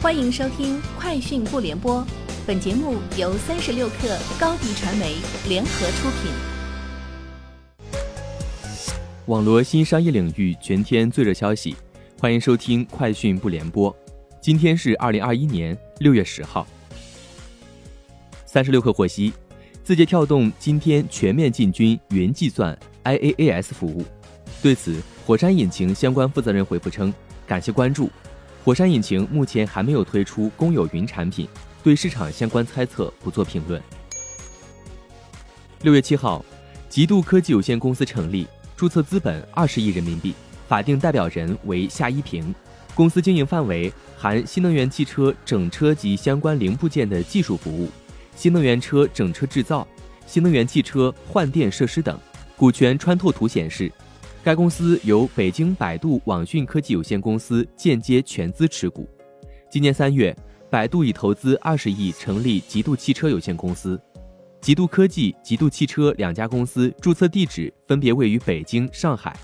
欢迎收听《快讯不联播》，本节目由三十六克高低传媒联合出品。网络新商业领域全天最热消息，欢迎收听《快讯不联播》。今天是二零二一年六月十号。三十六克获悉，字节跳动今天全面进军云计算 IaaS 服务。对此，火山引擎相关负责人回复称：“感谢关注。”火山引擎目前还没有推出公有云产品，对市场相关猜测不做评论。六月七号，极度科技有限公司成立，注册资本二十亿人民币，法定代表人为夏一平。公司经营范围含新能源汽车整车及相关零部件的技术服务、新能源车整车制造、新能源汽车换电设施等。股权穿透图显示。该公司由北京百度网讯科技有限公司间接全资持股。今年三月，百度已投资二十亿成立极度汽车有限公司。极度科技、极度汽车两家公司注册地址分别位于北京、上海。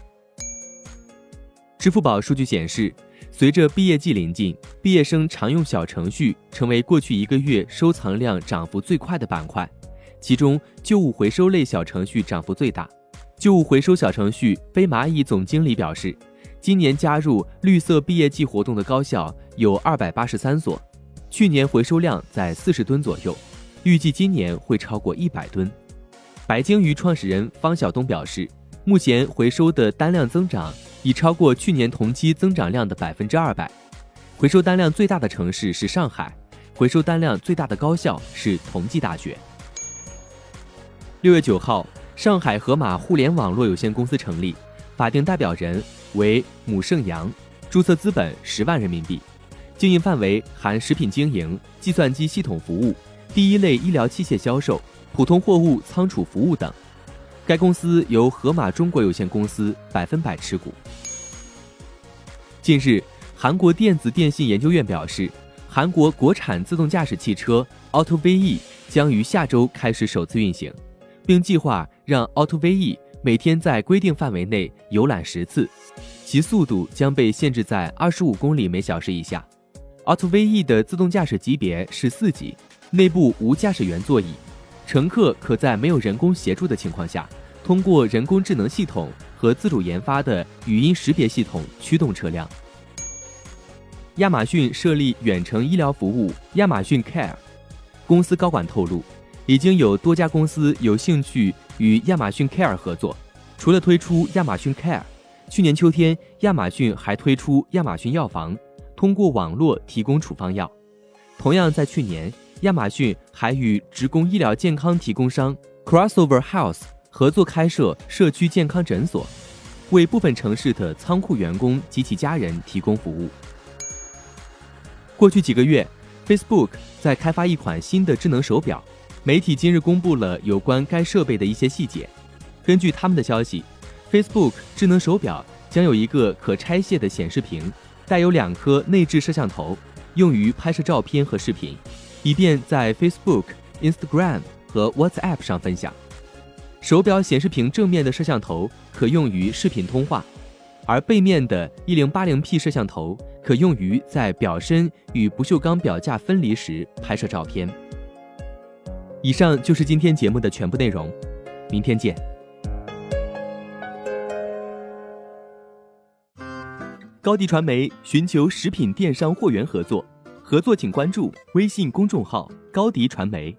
支付宝数据显示，随着毕业季临近，毕业生常用小程序成为过去一个月收藏量涨幅最快的板块，其中旧物回收类小程序涨幅最大。旧物回收小程序飞蚂蚁总经理表示，今年加入绿色毕业季活动的高校有二百八十三所，去年回收量在四十吨左右，预计今年会超过一百吨。白鲸鱼创始人方晓东表示，目前回收的单量增长已超过去年同期增长量的百分之二百。回收单量最大的城市是上海，回收单量最大的高校是同济大学。六月九号。上海盒马互联网络有限公司成立，法定代表人为姆盛阳，注册资本十万人民币，经营范围含食品经营、计算机系统服务、第一类医疗器械销售、普通货物仓储服务等。该公司由盒马中国有限公司百分百持股。近日，韩国电子电信研究院表示，韩国国产自动驾驶汽车 Auto V-E 将于下周开始首次运行。并计划让 Auto V-E 每天在规定范围内游览十次，其速度将被限制在二十五公里每小时以下。Auto V-E 的自动驾驶级别是四级，内部无驾驶员座椅，乘客可在没有人工协助的情况下，通过人工智能系统和自主研发的语音识别系统驱动车辆。亚马逊设立远程医疗服务亚马逊 Care，公司高管透露。已经有多家公司有兴趣与亚马逊 Care 合作。除了推出亚马逊 Care，去年秋天亚马逊还推出亚马逊药房，通过网络提供处方药。同样在去年，亚马逊还与职工医疗健康提供商 Crossover Health 合作开设社区健康诊所，为部分城市的仓库员工及其家人提供服务。过去几个月，Facebook 在开发一款新的智能手表。媒体今日公布了有关该设备的一些细节。根据他们的消息，Facebook 智能手表将有一个可拆卸的显示屏，带有两颗内置摄像头，用于拍摄照片和视频，以便在 Facebook、Instagram 和 WhatsApp 上分享。手表显示屏正面的摄像头可用于视频通话，而背面的 1080P 摄像头可用于在表身与不锈钢表架分离时拍摄照片。以上就是今天节目的全部内容，明天见。高迪传媒寻求食品电商货源合作，合作请关注微信公众号高迪传媒。